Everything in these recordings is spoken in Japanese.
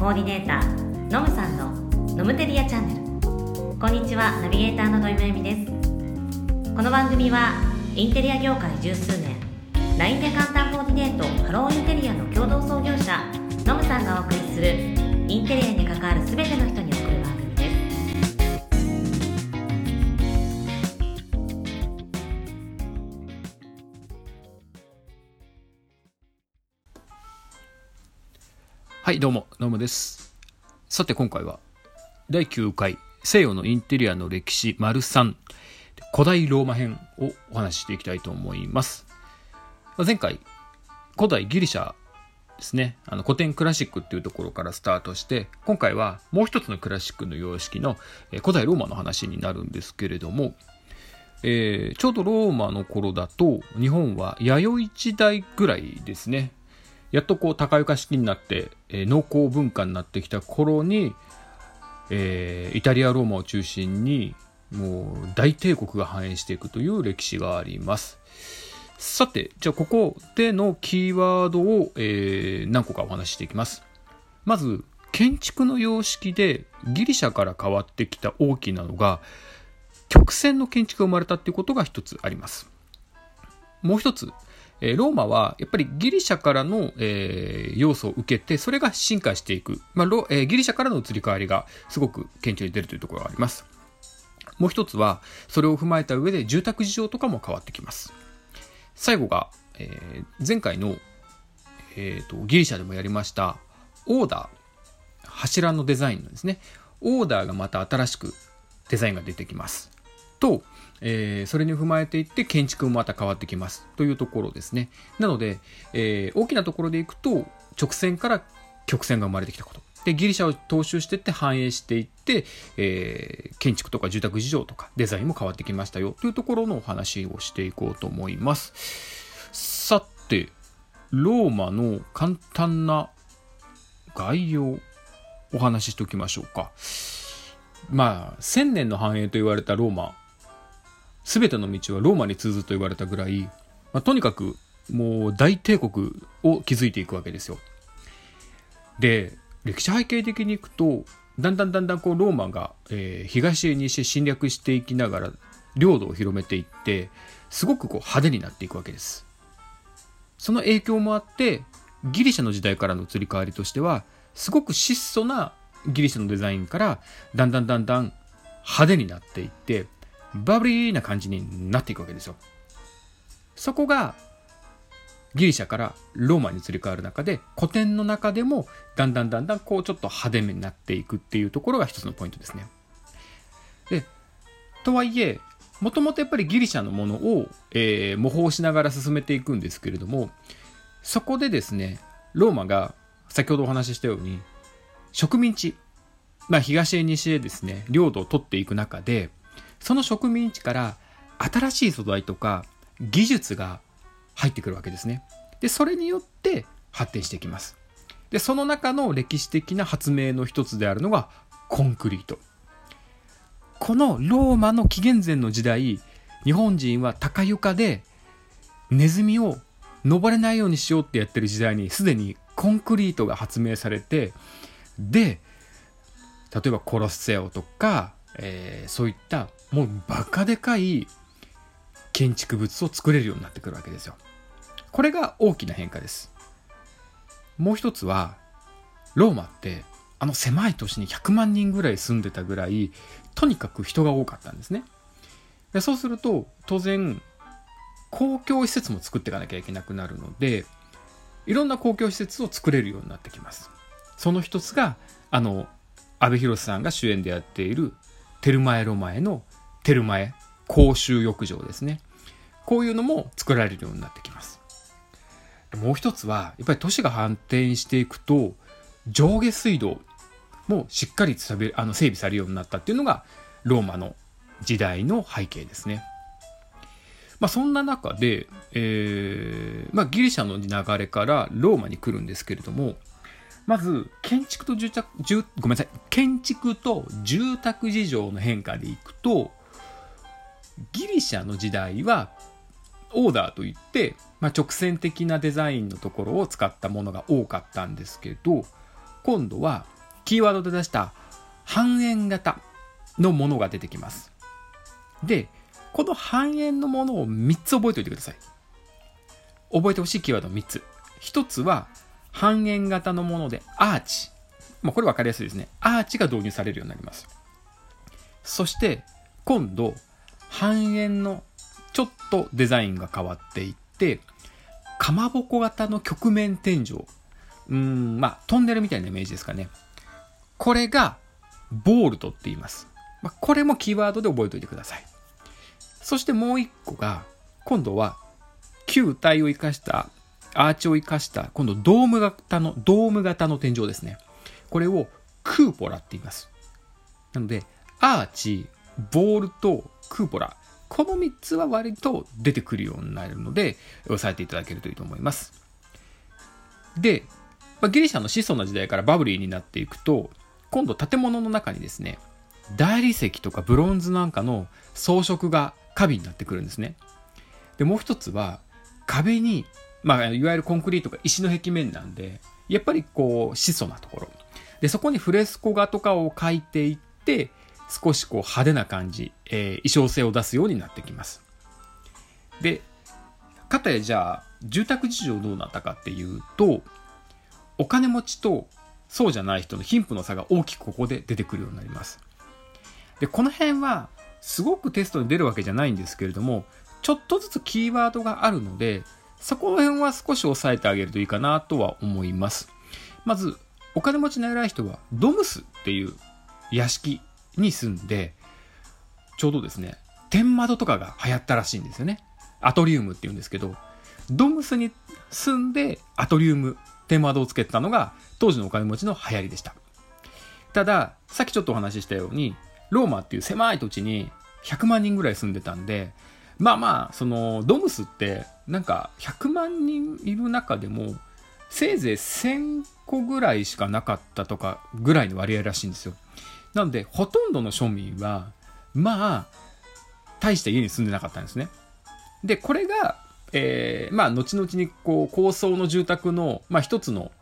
コーディネーターのむさんのノムテリアチャンネル。こんにちはナビゲーターの土井まゆみです。この番組はインテリア業界十数年 LINE で簡単コーディネートハローインテリアの共同創業者のむさんがお送りするインテリアに関わる全ての人に送る番組。はい、どうも、ノムです。さて、今回は、第9回、西洋のインテリアの歴史丸3、古代ローマ編をお話ししていきたいと思います。ま前回、古代ギリシャですね、あの古典クラシックっていうところからスタートして、今回はもう一つのクラシックの様式の古代ローマの話になるんですけれども、えーちょうどローマの頃だと、日本は弥生時代ぐらいですね。やっとこう高床式になって、えー農耕文化になってきた頃に、えーイタリア・ローマを中心にもう大帝国が繁栄していくという歴史があります。さてじゃあここでのキーワードを、えー何個かお話ししていきます。まず建築の様式でギリシャから変わってきた大きなのが曲線の建築が生まれたっていうことが一つあります。もう一つえローマはやっぱりギリシャからの、えー要素を受けてそれが進化していく、まあロえーギリシャからの移り変わりがすごく顕著に出るというところがあります。もう一つはそれを踏まえた上で住宅事情とかも変わってきます。最後が、えー前回の、えーとギリシャでもやりましたオーダー。柱のデザインのですね。オーダーがまた新しくデザインが出てきます。と、えーそれに踏まえていって建築もまた変わってきますというところですね。なので、えー大きなところでいくと直線から曲線が生まれてきたこと。でギリシャを踏襲していって反映していって、えー建築とか住宅事情とかデザインも変わってきましたよというところのお話をしていこうと思います。さてローマの簡単な概要お話ししておきましょうか。まあ千年の繁栄と言われたローマ。全ての道はローマに通ずと言われたぐらい、まあ、とにかくもう大帝国を築いていくわけですよ。で歴史背景的にいくとだんだんだんだんこうローマが、えー東へ西へ侵略していきながら領土を広めていってすごくこう派手になっていくわけです。その影響もあってギリシャの時代からの移り変わりとしてはすごく質素なギリシャのデザインからだんだんだんだん派手になっていってバブリーな感じになっていくわけですよ。そこがギリシャからローマに移り変わる中で古典の中でもだんだんだんだんこうちょっと派手めになっていくっていうところが一つのポイントですね。でとはいえもともとやっぱりギリシャのものを、えー模倣しながら進めていくんですけれどもそこでですねローマが先ほどお話ししたように植民地、まあ、東へ西へですね領土を取っていく中でその植民地から新しい素材とか技術が入ってくるわけですね。でそれによって発展していきます。でその中の歴史的な発明の一つであるのがコンクリート。このローマの紀元前の時代日本人は高床でネズミを登れないようにしようってやってる時代にすでにコンクリートが発明されてで例えばコロッセオとか、えーそういったもうバカでかい建築物を作れるようになってくるわけですよ。これが大きな変化です。もう一つはローマってあの狭い都市に100万人ぐらい住んでたぐらいとにかく人が多かったんですね。でそうすると当然公共施設も作っていかなきゃいけなくなるのでいろんな公共施設を作れるようになってきます。その一つがあの阿部寛さんが主演でやっているテルマエロマエのテルマエ公衆浴場ですねこういうのも作られるようになってきますもう一つはやっぱり都市が発展していくと上下水道もしっかり整備あの整備されるようになったっていうのがローマの時代の背景ですね。まあ、そんな中で、えーまあ、ギリシャの流れからローマに来るんですけれどもまず建築と住宅住ごめんなさい。建築と住宅事情の変化でいくとギリシャの時代はオーダーといって、まあ、直線的なデザインのところを使ったものが多かったんですけど今度はキーワードで出した半円型のものが出てきます。でこの半円のものを3つ覚えておいてください。覚えてほしいキーワード3つ。1つは半円型のものでアーチ。まあ、これ分かりやすいですね。アーチが導入されるようになります。そして今度半円のちょっとデザインが変わっていってかまぼこ型の曲面天井。うんまあトンネルみたいなイメージですかね。これがボールトって言います、まあ、これもキーワードで覚えておいてください。そしてもう一個が今度は球体を生かしたアーチを生かした今度ドーム型のドーム型の天井ですね。これをクーポラって言います。なのでアーチボールとクーポラ。この3つは割と出てくるようになるので押さえていただけるといいと思います。でまギリシャの子孫の時代からバブリーになっていくと今度建物の中にですね大理石とかブロンズなんかの装飾がカビになってくるんですね。でもう一つは壁に、まあ、いわゆるコンクリートが石の壁面なんでやっぱりこう質素なところでそこにフレスコ画とかを描いていって少しこう派手な感じ、えー、衣装性を出すようになってきます。で、かたやじゃあ、住宅事情どうなったかっていうと、お金持ちとそうじゃない人の貧富の差が大きくここで出てくるようになります。で、この辺はすごくテストに出るわけじゃないんですけれども、ちょっとずつキーワードがあるので、そこら辺は少し押さえてあげるといいかなとは思います。まず、お金持ちの偉い人はドムスっていう屋敷に住んで、ちょうどですね、天窓とかが流行ったらしいんですよね。アトリウムって言うんですけど、ドムスに住んでアトリウム、天窓をつけてたのが当時のお金持ちの流行りでした。ただ、さっきちょっとお話ししたように、ローマっていう狭い土地に100万人ぐらい住んでたんで、まあまあ、その、ドムスって、なんか100万人いる中でも、せいぜい1000個ぐらいしかなかったとかぐらいの割合らしいんですよ。なので、ほとんどの庶民は、まあ、大した家に住んでなかったんですね。で、これが、えー、まあ、後々にこう、高層の住宅の、まあ、一つの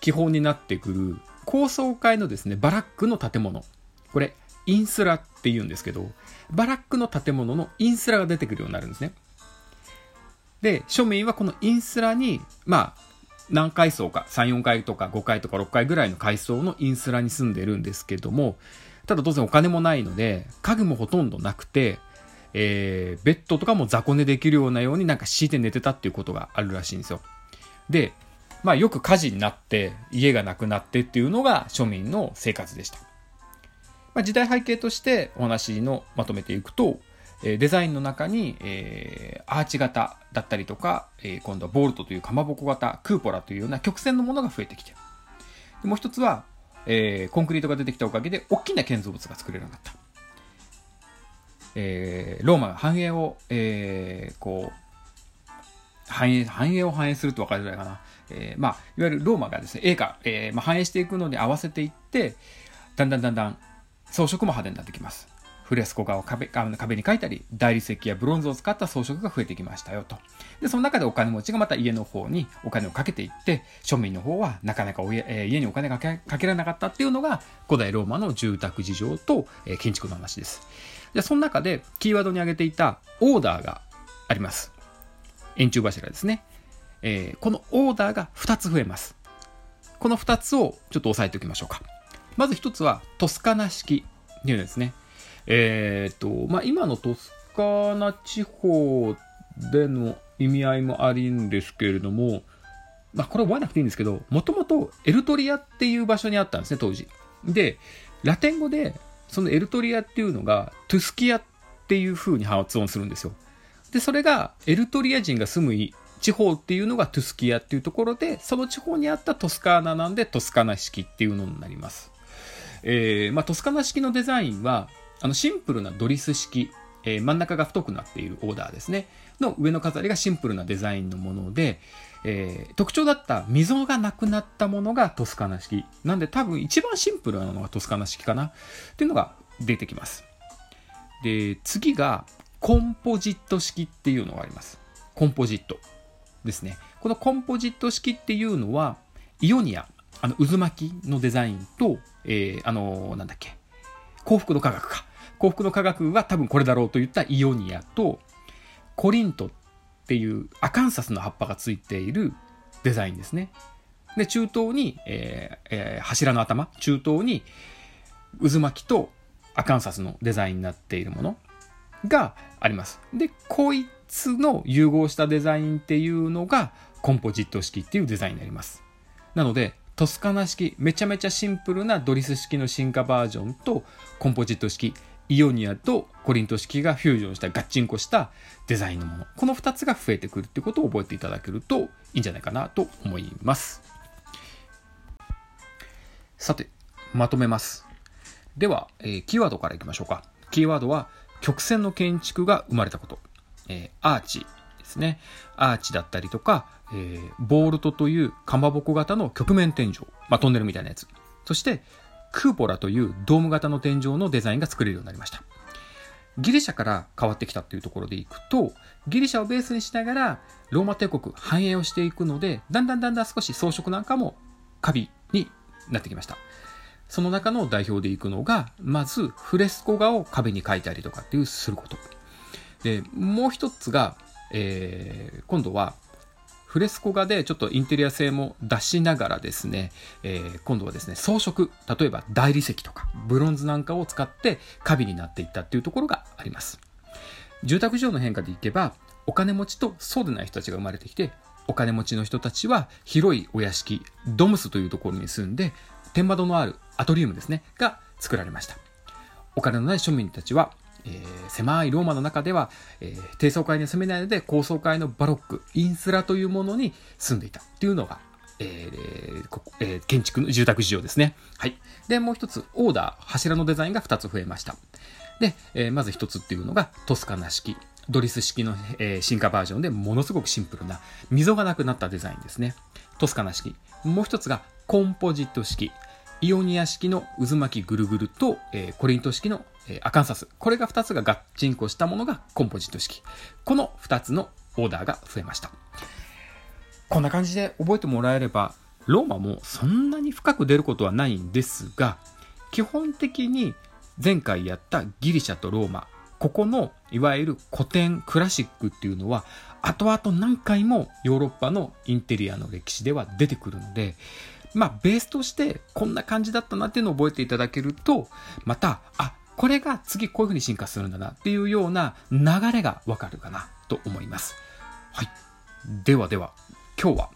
基本になってくる、高層階のですね、バラックの建物。これ、インスラって言うんですけど、バラックの建物のインスラが出てくるようになるんですね。で、庶民はこのインスラに、まあ、何階層か、3、4階とか5階とか6階ぐらいの階層のインスラに住んでるんですけども、ただ当然お金もないので、家具もほとんどなくて、えー、ベッドとかも雑魚寝できるようなようになんか敷いて寝てたっていうことがあるらしいんですよ。で、まあよく火事になって家がなくなってっていうのが庶民の生活でした。まあ、時代背景としてお話のまとめていくと、デザインの中に、えー、アーチ型だったりとか、えー、今度はボルトというかまぼこ型、クーポラというような曲線のものが増えてきてでもう一つは、えー、コンクリートが出てきたおかげで大きな建造物が作れるようになった。えー、ローマが繁栄を、えー、こう、繁栄、繁栄を反映すると分かるぐらいかな。えー、まあ、いわゆるローマがですね、栄華、えー、まあ、反映していくのに合わせていって、だんだんだんだん装飾も派手になってきます。フレスコ画を壁壁に描いたり、大理石やブロンズを使った装飾が増えてきましたよと。で、その中でお金持ちがまた家の方にお金をかけていって、庶民の方はなかなか家,、えー、家にお金がかけられなかったっていうのが古代ローマの住宅事情と、えー、建築の話です。で、その中でキーワードに挙げていたオーダーがあります。円柱柱ですね。えー、このオーダーが2つ増えます。この2つをちょっと押さえておきましょうか。まず1つはトスカナ式っていうんですね。えー、と、まあ、今のトスカーナ地方での意味合いもあるんですけれども、まあ、これ覚えなくていいんですけど、もともとエルトリアっていう場所にあったんですね、当時。で、ラテン語で、そのエルトリアっていうのが、トゥスキアっていう風に発音するんですよ。で、それが、エルトリア人が住む地方っていうのがトゥスキアっていうところで、その地方にあったトスカーナなんで、トスカナ式っていうのになります。えー、まあ、トスカナ式のデザインは、あのシンプルなドリス式、えー、真ん中が太くなっているオーダーですね。の上の飾りがシンプルなデザインのもので、えー、特徴だった溝がなくなったものがトスカナ式。なんで多分一番シンプルなのがトスカナ式かなっていうのが出てきます。で、次がコンポジット式っていうのがあります。コンポジットですね。このコンポジット式っていうのは、イオニアあの渦巻きのデザインと、えー、あのなんだっけ幸福の科学か幸福の科学は多分これだろうといったイオニアとコリントっていうアカンサスの葉っぱがついているデザインですね。で中東に、えーえー、柱の頭中東に渦巻きとアカンサスのデザインになっているものがあります。でこいつの融合したデザインっていうのがコンポジット式っていうデザインになります。なのでトスカナ式めちゃめちゃシンプルなドリス式の進化バージョンとコンポジット式イオニアとコリント式がフュージョンしたガッチンコしたデザインのもの。この2つが増えてくるってことを覚えていただけるといいんじゃないかなと思います。さてまとめます。では、えー、キーワードからいきましょうか。キーワードは曲線の建築が生まれたこと、えー、アーチですね。アーチだったりとか、えー、ボールトというかまぼこ型の曲面天井、まあ、トンネルみたいなやつ。そしてクーポラというドーム型の天井のデザインが作れるようになりました。ギリシャから変わってきたというところでいくと、ギリシャをベースにしながら、ローマ帝国繁栄をしていくので、だんだんだんだん少し装飾なんかもカビになってきました。その中の代表でいくのが、まずフレスコ画を壁に描いたりとかっていうすること。で、もう一つが、えー、今度はフレスコ画でちょっとインテリア性も出しながらですね、えー、今度はですね、装飾、例えば大理石とかブロンズなんかを使ってカビになっていったっていうところがあります。住宅事情の変化でいけば、お金持ちとそうでない人たちが生まれてきて、お金持ちの人たちは広いお屋敷、ドムスというところに住んで、天窓のあるアトリウムですね、が作られました。お金のない庶民たちはえー、狭いローマの中では、えー、低層階に住めないので高層階のバロックインスラというものに住んでいたっていうのが、えーえー、建築の住宅事情ですね。はい。で、もう一つ、オーダー、柱のデザインが2つ増えました。で、えー、まず1つっていうのがトスカナ式。ドリス式の、えー、進化バージョンでものすごくシンプルな溝がなくなったデザインですね。トスカナ式。もう一つがコンポジット式。イオニア式の渦巻きぐるぐると、えー、コリント式のえー、アカンサス。これが2つがガッチンコしたものがコンポジット式。この2つのオーダーが増えました。こんな感じで覚えてもらえれば、ローマもそんなに深く出ることはないんですが、基本的に前回やったギリシャとローマ、ここのいわゆる古典クラシックっていうのは後々何回もヨーロッパのインテリアの歴史では出てくるのでまあベースとしてこんな感じだったなっていうのを覚えていただけるとまたあこれが次こういう風に進化するんだなっていうような流れがわかるかなと思います。はい。ではでは、今日は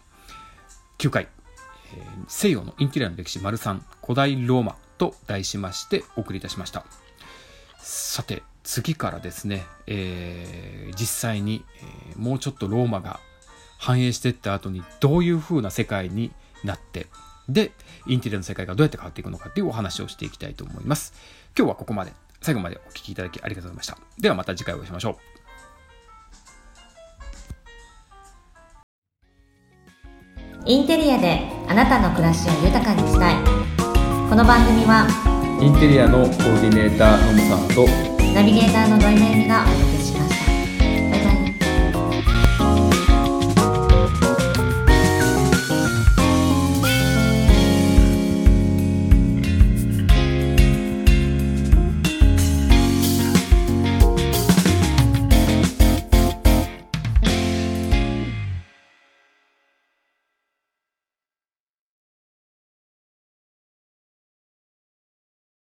9回、えー、西洋のインテリアの歴史丸3古代ローマと題しましてお送りいたしました。さて、次からですね、えー、実際に、えー、もうちょっとローマが繁栄していった後にどういう風な世界になって、で、インテリアの世界がどうやって変わっていくのかっていうお話をしていきたいと思います。今日はここまで。最後までお聴きいただきありがとうございました。ではまた次回お会いしましょう。インテリアであなたの暮らしを豊かにしたい。この番組はインテリアのコーディネーターのむさんとナビゲーターの土井めぐみが